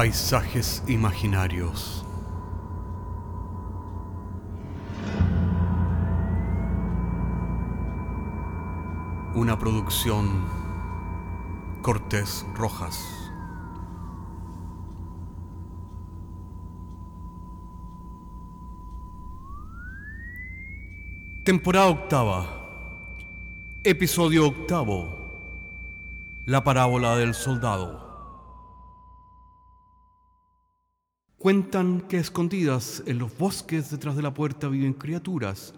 Paisajes imaginarios. Una producción Cortés Rojas. Temporada octava. Episodio octavo. La parábola del soldado. Cuentan que escondidas en los bosques detrás de la puerta viven criaturas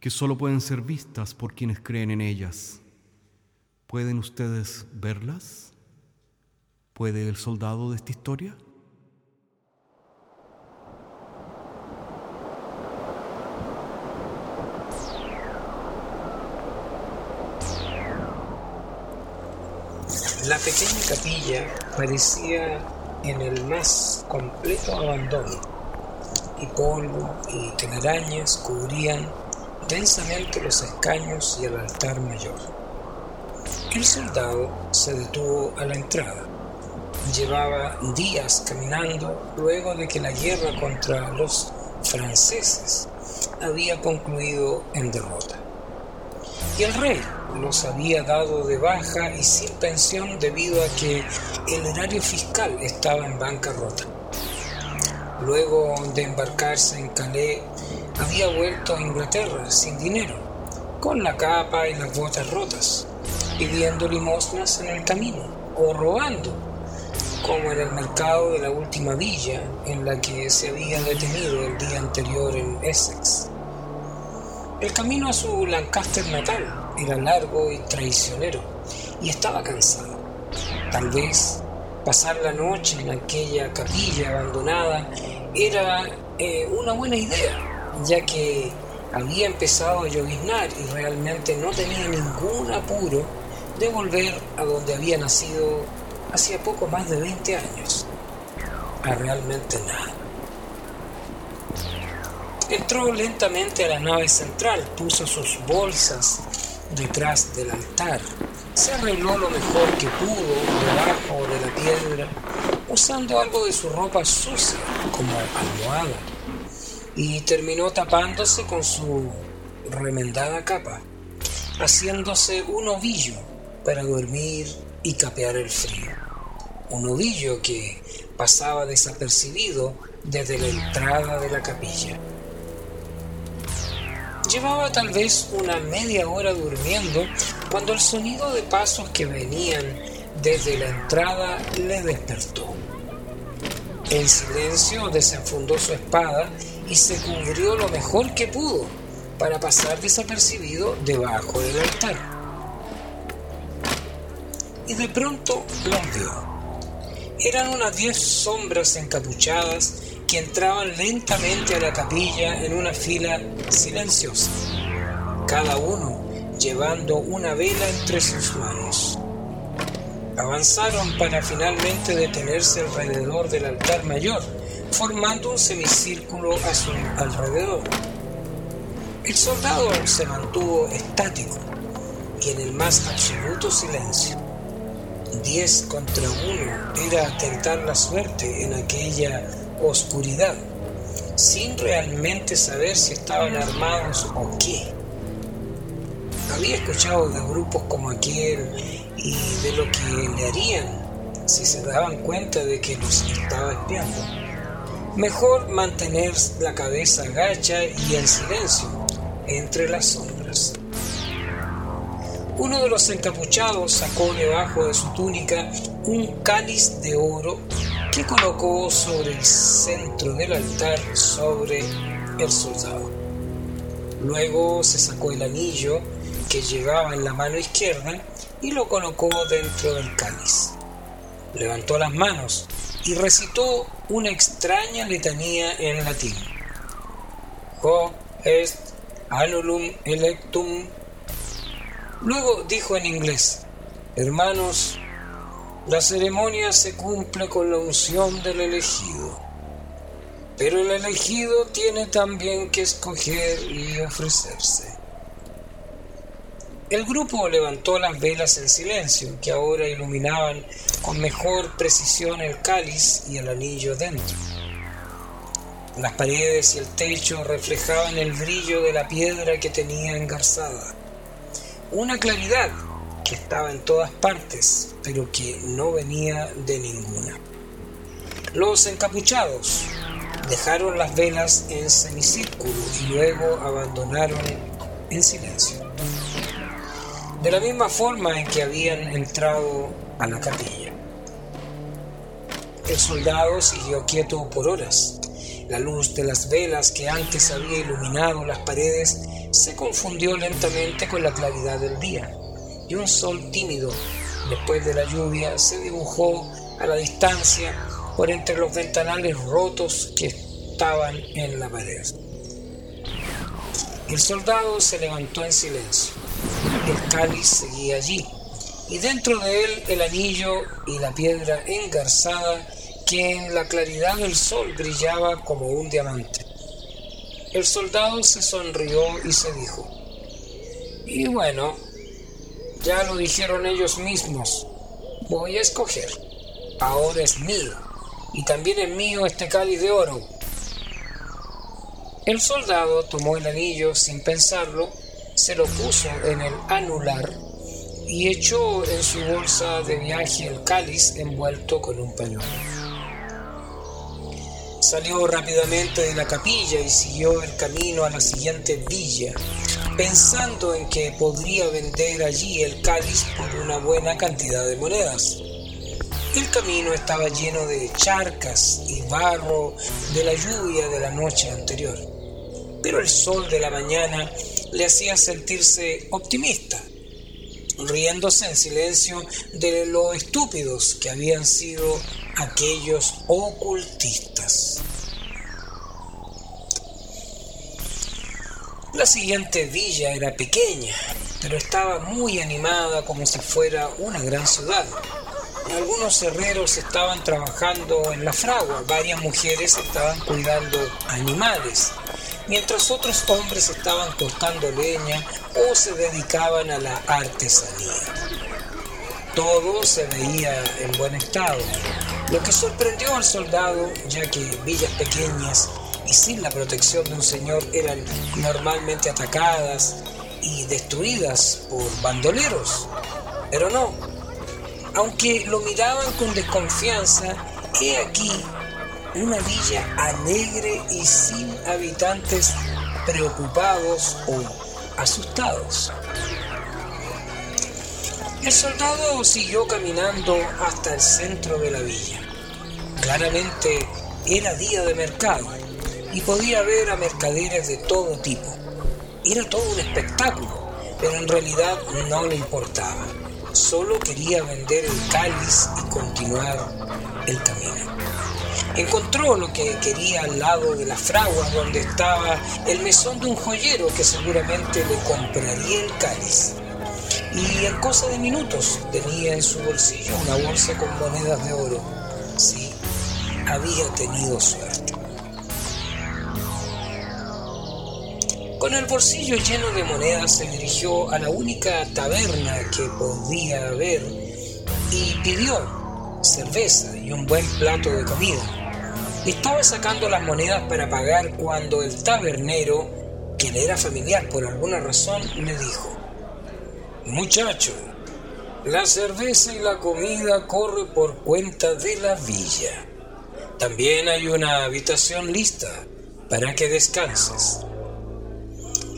que solo pueden ser vistas por quienes creen en ellas. ¿Pueden ustedes verlas? ¿Puede el soldado de esta historia? La pequeña capilla parecía en el más completo abandono, y polvo y telarañas cubrían densamente los escaños y el altar mayor. El soldado se detuvo a la entrada. Llevaba días caminando luego de que la guerra contra los franceses había concluido en derrota. Y el rey los había dado de baja y sin pensión debido a que el erario fiscal estaba en bancarrota. Luego de embarcarse en Calais, había vuelto a Inglaterra sin dinero, con la capa y las botas rotas, pidiendo limosnas en el camino o robando, como en el mercado de la última villa en la que se había detenido el día anterior en Essex. El camino a su Lancaster natal era largo y traicionero y estaba cansado. Tal vez pasar la noche en aquella capilla abandonada era eh, una buena idea, ya que había empezado a lloviznar y realmente no tenía ningún apuro de volver a donde había nacido hacía poco más de 20 años, a realmente nada. Entró lentamente a la nave central, puso sus bolsas detrás del altar. Se arregló lo mejor que pudo debajo de la piedra, usando algo de su ropa sucia como almohada, y terminó tapándose con su remendada capa, haciéndose un ovillo para dormir y capear el frío. Un ovillo que pasaba desapercibido desde la entrada de la capilla. Llevaba tal vez una media hora durmiendo cuando el sonido de pasos que venían desde la entrada le despertó. En silencio desenfundó su espada y se cubrió lo mejor que pudo para pasar desapercibido debajo del altar. Y de pronto los vio. Eran unas diez sombras encapuchadas entraban lentamente a la capilla en una fila silenciosa, cada uno llevando una vela entre sus manos. Avanzaron para finalmente detenerse alrededor del altar mayor, formando un semicírculo a su alrededor. El soldado se mantuvo estático y en el más absoluto silencio. Diez contra uno era tentar la suerte en aquella oscuridad, sin realmente saber si estaban armados o qué. Había escuchado de grupos como aquel y de lo que le harían si se daban cuenta de que los estaba espiando. Mejor mantener la cabeza agacha y el silencio entre las sombras. Uno de los encapuchados sacó debajo de su túnica un cáliz de oro que colocó sobre el centro del altar sobre el soldado. Luego se sacó el anillo que llevaba en la mano izquierda y lo colocó dentro del cáliz. Levantó las manos y recitó una extraña letanía en latín. Ho est anulum electum. Luego dijo en inglés, hermanos, la ceremonia se cumple con la unción del elegido, pero el elegido tiene también que escoger y ofrecerse. El grupo levantó las velas en silencio, que ahora iluminaban con mejor precisión el cáliz y el anillo dentro. Las paredes y el techo reflejaban el brillo de la piedra que tenía engarzada. Una claridad estaba en todas partes, pero que no venía de ninguna. Los encapuchados dejaron las velas en semicírculo y luego abandonaron en silencio de la misma forma en que habían entrado a la capilla. El soldado siguió quieto por horas. La luz de las velas que antes había iluminado las paredes se confundió lentamente con la claridad del día, y un sol tímido, después de la lluvia, se dibujó a la distancia por entre los ventanales rotos que estaban en la pared. El soldado se levantó en silencio el cáliz seguía allí, y dentro de él el anillo y la piedra engarzada que en la claridad del sol brillaba como un diamante. El soldado se sonrió y se dijo, y bueno, ya lo dijeron ellos mismos, voy a escoger, ahora es mío, y también es mío este cáliz de oro. El soldado tomó el anillo sin pensarlo se lo puso en el anular y echó en su bolsa de viaje el cáliz envuelto con un pañuelo. Salió rápidamente de la capilla y siguió el camino a la siguiente villa, pensando en que podría vender allí el cáliz por una buena cantidad de monedas. El camino estaba lleno de charcas y barro de la lluvia de la noche anterior, pero el sol de la mañana le hacía sentirse optimista, riéndose en silencio de lo estúpidos que habían sido aquellos ocultistas. La siguiente villa era pequeña, pero estaba muy animada como si fuera una gran ciudad. Algunos herreros estaban trabajando en la fragua, varias mujeres estaban cuidando animales mientras otros hombres estaban cortando leña o se dedicaban a la artesanía. Todo se veía en buen estado, lo que sorprendió al soldado, ya que villas pequeñas sin la protección de un señor eran normalmente atacadas y destruidas por bandoleros. Pero no, aunque lo miraban con desconfianza, he aquí una villa alegre y sin habitantes preocupados o asustados. El soldado siguió caminando hasta el centro de la villa. Claramente era día de mercado y podía ver a mercaderes de todo tipo. Era todo un espectáculo, pero en realidad no le importaba. Solo quería vender el cáliz y continuar el camino. Encontró lo que quería al lado de las fraguas donde estaba el mesón de un joyero que seguramente le compraría el cáliz. Y en cosa de minutos tenía en su bolsillo una bolsa con monedas de oro. Sí, había tenido suerte. Con el bolsillo lleno de monedas se dirigió a la única taberna que podía haber y pidió cerveza y un buen plato de comida. Estaba sacando las monedas para pagar cuando el tabernero, que le era familiar por alguna razón, le dijo, Muchacho, la cerveza y la comida corre por cuenta de la villa. También hay una habitación lista para que descanses.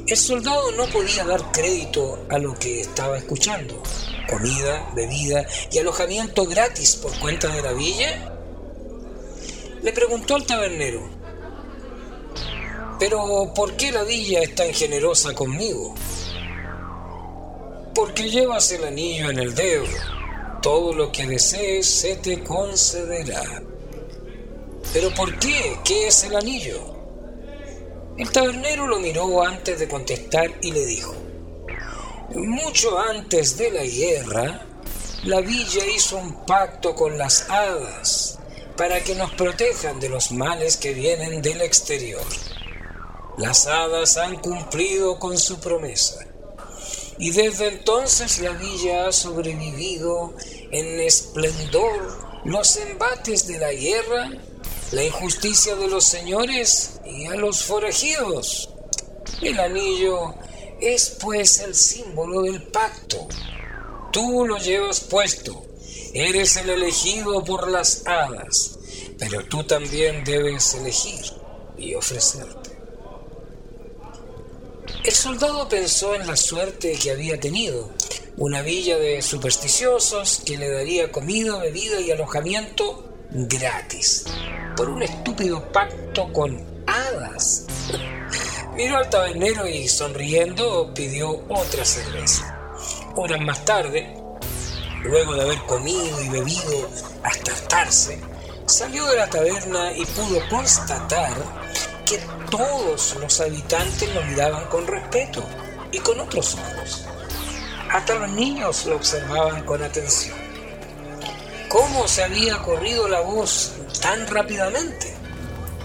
El soldado no podía dar crédito a lo que estaba escuchando. Comida, bebida y alojamiento gratis por cuenta de la villa le preguntó al tabernero, pero ¿por qué la villa es tan generosa conmigo? Porque llevas el anillo en el dedo. Todo lo que desees se te concederá. ¿Pero por qué? ¿Qué es el anillo? El tabernero lo miró antes de contestar y le dijo, mucho antes de la guerra, la villa hizo un pacto con las hadas para que nos protejan de los males que vienen del exterior. Las hadas han cumplido con su promesa y desde entonces la villa ha sobrevivido en esplendor los embates de la guerra, la injusticia de los señores y a los forajidos. El anillo es pues el símbolo del pacto. Tú lo llevas puesto, eres el elegido por las hadas, pero tú también debes elegir y ofrecerte. El soldado pensó en la suerte que había tenido, una villa de supersticiosos que le daría comida, bebida y alojamiento gratis, por un estúpido pacto con hadas. Miró al tabernero y sonriendo pidió otra cerveza. Horas más tarde, luego de haber comido y bebido hasta hartarse, salió de la taberna y pudo constatar que todos los habitantes lo miraban con respeto y con otros ojos. Hasta los niños lo observaban con atención. ¿Cómo se había corrido la voz tan rápidamente?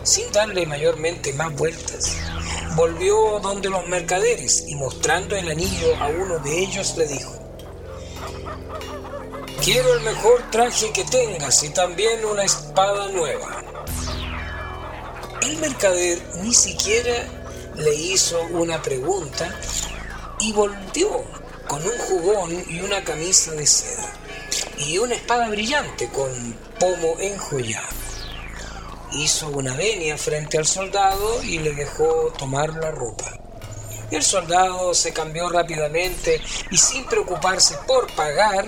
Sin darle mayormente más vueltas, volvió donde los mercaderes y mostrando el anillo a uno de ellos le dijo, Quiero el mejor traje que tengas y también una espada nueva. El mercader ni siquiera le hizo una pregunta y volvió con un jugón y una camisa de seda y una espada brillante con pomo enjollado hizo una venia frente al soldado y le dejó tomar la ropa. El soldado se cambió rápidamente y sin preocuparse por pagar,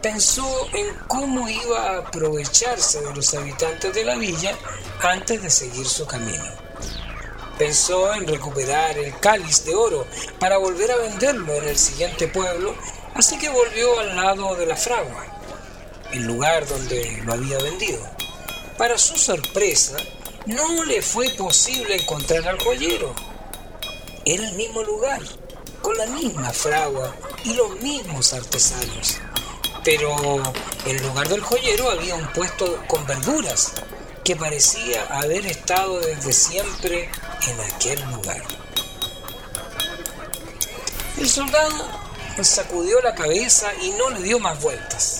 pensó en cómo iba a aprovecharse de los habitantes de la villa antes de seguir su camino. Pensó en recuperar el cáliz de oro para volver a venderlo en el siguiente pueblo, así que volvió al lado de la fragua, el lugar donde lo había vendido. Para su sorpresa, no le fue posible encontrar al joyero. Era el mismo lugar, con la misma fragua y los mismos artesanos. Pero en lugar del joyero había un puesto con verduras que parecía haber estado desde siempre en aquel lugar. El soldado sacudió la cabeza y no le dio más vueltas.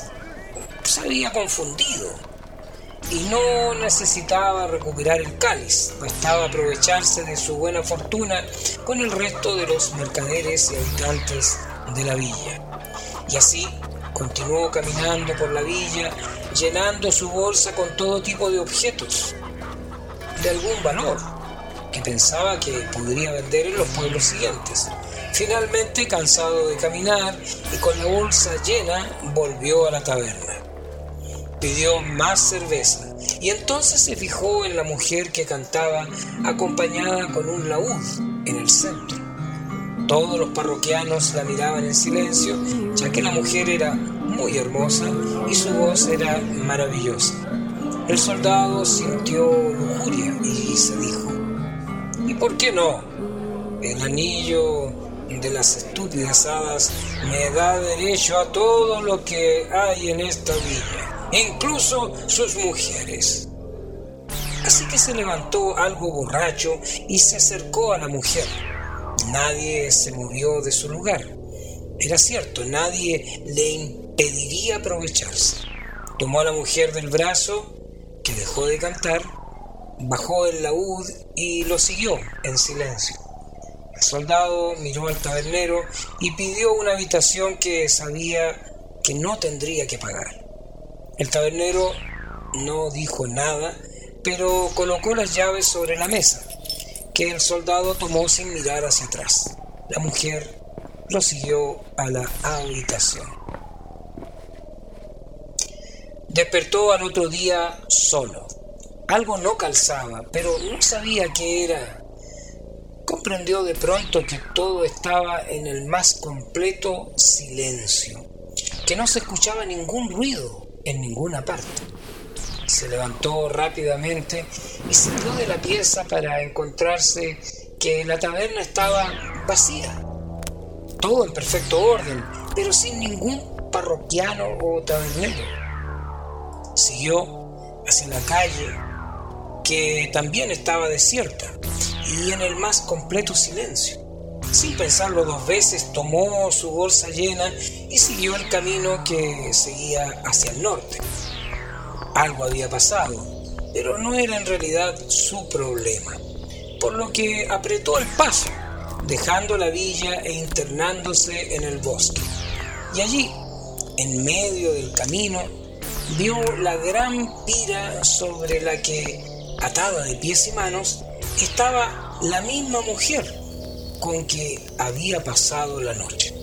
Se había confundido y no necesitaba recuperar el cáliz, bastaba aprovecharse de su buena fortuna con el resto de los mercaderes y habitantes de la villa. Y así continuó caminando por la villa, llenando su bolsa con todo tipo de objetos de algún valor que pensaba que podría vender en los pueblos siguientes. Finalmente, cansado de caminar y con la bolsa llena, volvió a la taberna pidió más cerveza y entonces se fijó en la mujer que cantaba acompañada con un laúd en el centro. Todos los parroquianos la miraban en silencio, ya que la mujer era muy hermosa y su voz era maravillosa. El soldado sintió lujuria y se dijo, ¿y por qué no? El anillo de las estúpidas hadas me da derecho a todo lo que hay en esta villa incluso sus mujeres. Así que se levantó algo borracho y se acercó a la mujer. Nadie se movió de su lugar. Era cierto, nadie le impediría aprovecharse. Tomó a la mujer del brazo, que dejó de cantar, bajó el laúd y lo siguió en silencio. El soldado miró al tabernero y pidió una habitación que sabía que no tendría que pagar. El tabernero no dijo nada, pero colocó las llaves sobre la mesa, que el soldado tomó sin mirar hacia atrás. La mujer lo siguió a la habitación. Despertó al otro día solo. Algo no calzaba, pero no sabía qué era. Comprendió de pronto que todo estaba en el más completo silencio, que no se escuchaba ningún ruido, en ninguna parte. Se levantó rápidamente y salió de la pieza para encontrarse que la taberna estaba vacía. Todo en perfecto orden, pero sin ningún parroquiano o tabernero. Siguió hacia la calle, que también estaba desierta y en el más completo silencio. Sin pensarlo dos veces, tomó su bolsa llena y siguió el camino que seguía hacia el norte. Algo había pasado, pero no era en realidad su problema, por lo que apretó el paso, dejando la villa e internándose en el bosque. Y allí, en medio del camino, vio la gran pira sobre la que, atada de pies y manos, estaba la misma mujer con que había pasado la noche.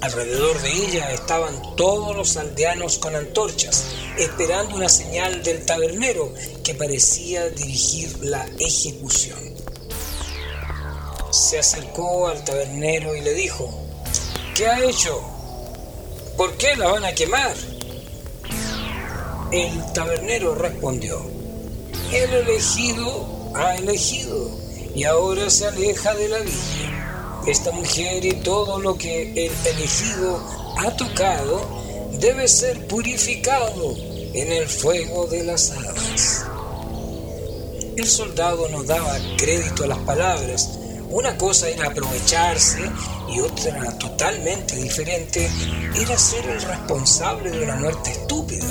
Alrededor de ella estaban todos los aldeanos con antorchas, esperando una señal del tabernero que parecía dirigir la ejecución. Se acercó al tabernero y le dijo, ¿qué ha hecho? ¿Por qué la van a quemar? El tabernero respondió, el elegido ha elegido y ahora se aleja de la villa. Esta mujer y todo lo que el elegido ha tocado debe ser purificado en el fuego de las alas. El soldado no daba crédito a las palabras. Una cosa era aprovecharse y otra totalmente diferente era ser el responsable de una muerte estúpida.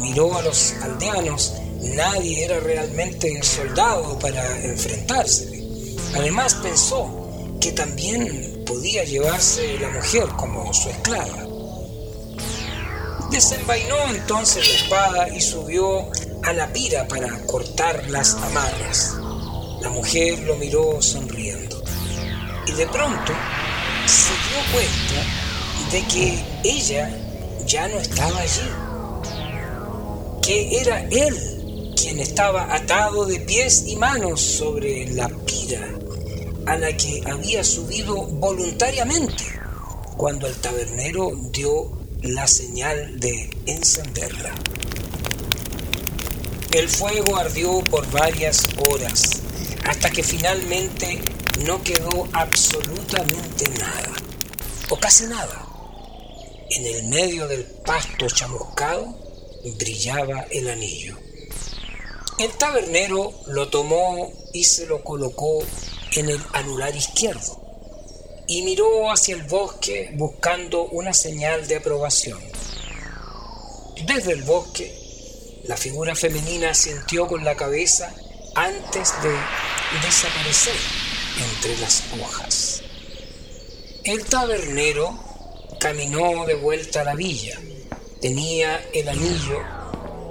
Miró a los aldeanos nadie era realmente soldado para enfrentarse. Además pensó que también podía llevarse la mujer como su esclava. Desenvainó entonces la espada y subió a la pira para cortar las amarras. La mujer lo miró sonriendo y de pronto se dio cuenta de que ella ya no estaba allí, que era él quien estaba atado de pies y manos sobre la pira a la que había subido voluntariamente cuando el tabernero dio la señal de encenderla. El fuego ardió por varias horas hasta que finalmente no quedó absolutamente nada, o casi nada. En el medio del pasto chamuscado brillaba el anillo. El tabernero lo tomó y se lo colocó en el anular izquierdo y miró hacia el bosque buscando una señal de aprobación. Desde el bosque, la figura femenina sintió con la cabeza antes de desaparecer entre las hojas. El tabernero caminó de vuelta a la villa. Tenía el anillo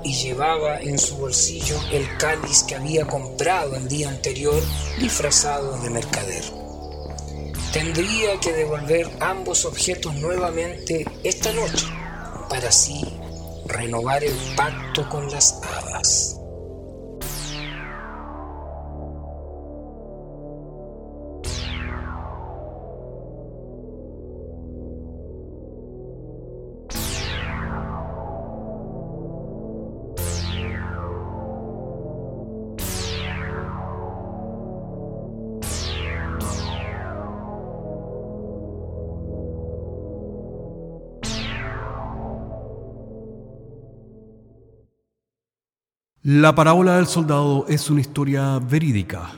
y llevaba en su bolsillo el cáliz que había comprado el día anterior disfrazado de mercader. Tendría que devolver ambos objetos nuevamente esta noche para así renovar el pacto con las hadas. La parábola del soldado es una historia verídica.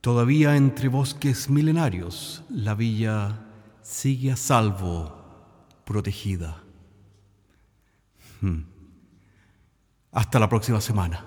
Todavía entre bosques milenarios, la villa sigue a salvo, protegida. Hmm. Hasta la próxima semana.